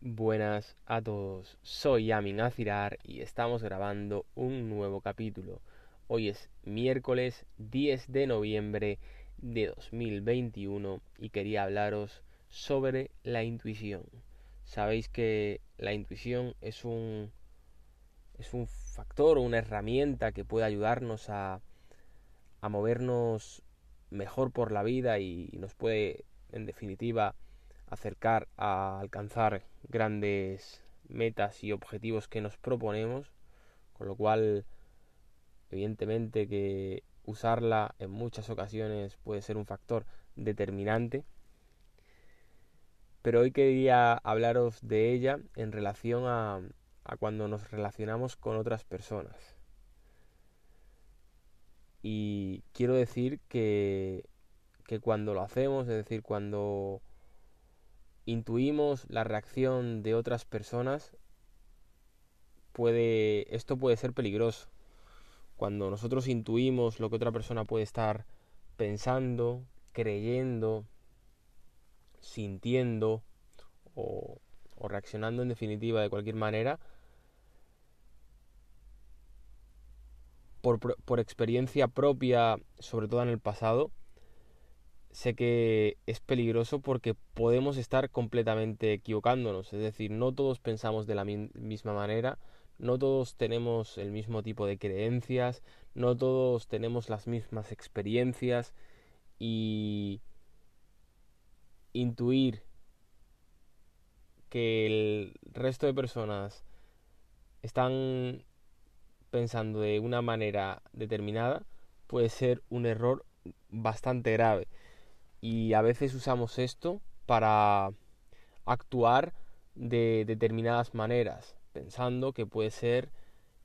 Buenas a todos, soy Amin Azirar y estamos grabando un nuevo capítulo. Hoy es miércoles 10 de noviembre de 2021 y quería hablaros sobre la intuición. Sabéis que la intuición es un es un factor o una herramienta que puede ayudarnos a, a movernos mejor por la vida y nos puede en definitiva acercar a alcanzar grandes metas y objetivos que nos proponemos, con lo cual evidentemente que usarla en muchas ocasiones puede ser un factor determinante. Pero hoy quería hablaros de ella en relación a, cuando nos relacionamos con otras personas. Y quiero decir que, que cuando lo hacemos, es decir, cuando intuimos la reacción de otras personas, puede, esto puede ser peligroso. Cuando nosotros intuimos lo que otra persona puede estar pensando, creyendo, sintiendo o, reaccionando en definitiva de cualquier manera, por, por experiencia propia, sobre todo en el pasado, sé que es peligroso porque podemos estar completamente equivocándonos. Es decir, no todos pensamos de la misma manera, no todos tenemos el mismo tipo de creencias, no todos tenemos las mismas experiencias y intuir que el resto de personas están pensando de una manera determinada puede ser un error bastante grave y a veces usamos esto para actuar de determinadas maneras, pensando que puede ser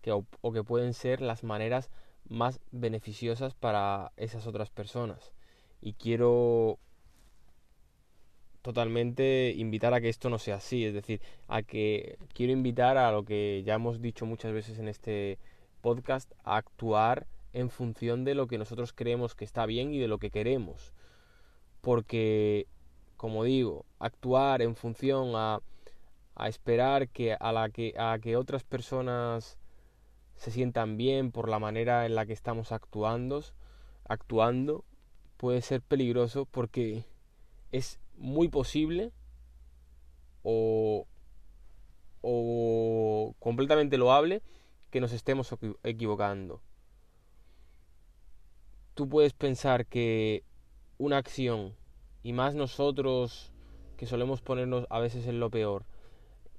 que, o, que pueden ser las maneras más beneficiosas para esas otras personas. Y quiero totalmente invitar a que esto no sea así, es decir, a que quiero invitar a lo que ya hemos dicho muchas veces en este podcast, a actuar en función de lo que nosotros creemos que está bien y de lo que queremos porque, como digo, actuar en función a, a esperar que a, la que a que otras personas se sientan bien por la manera en la que estamos actuando, actuando puede ser peligroso porque es muy posible o, o completamente loable que nos estemos equivocando. Tú puedes pensar que una acción, y más nosotros que solemos ponernos a veces en lo peor,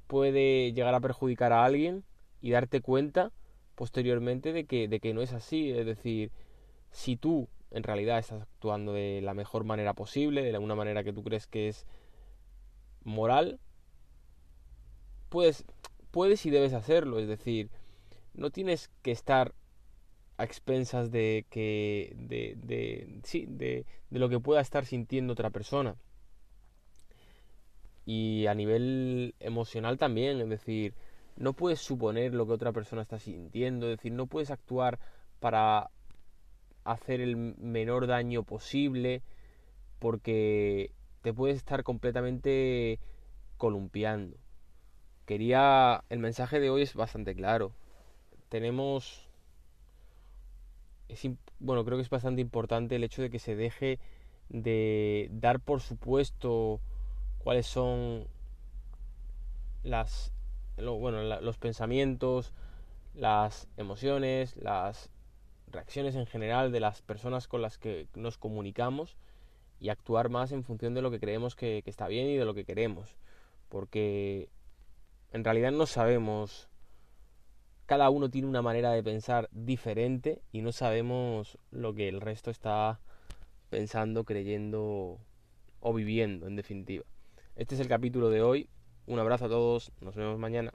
puede llegar a perjudicar a alguien y darte cuenta posteriormente de que, de que no es así. Es decir, si tú en realidad estás actuando de la mejor manera posible, de una manera que tú crees que es moral, puedes, puedes y debes hacerlo. Es decir, no tienes que estar a expensas de que de, de sí de, de lo que pueda estar sintiendo otra persona. Y a nivel emocional también es decir no puedes suponer lo que otra persona está sintiendo es decir no puedes actuar para hacer el menor daño posible porque te puedes estar completamente columpiando. Quería el mensaje de hoy es bastante claro. Tenemos bueno, creo que es bastante importante el hecho de que se deje de dar por supuesto cuáles son las los pensamientos, las emociones, las reacciones en general de las personas con las que nos comunicamos y actuar más en función de lo que creemos que está bien y de lo que queremos. Porque en realidad no sabemos cada uno tiene una manera de pensar diferente y no sabemos lo que el resto está pensando, creyendo o viviendo, en definitiva. Este es el capítulo de hoy. Un abrazo a todos, nos vemos mañana.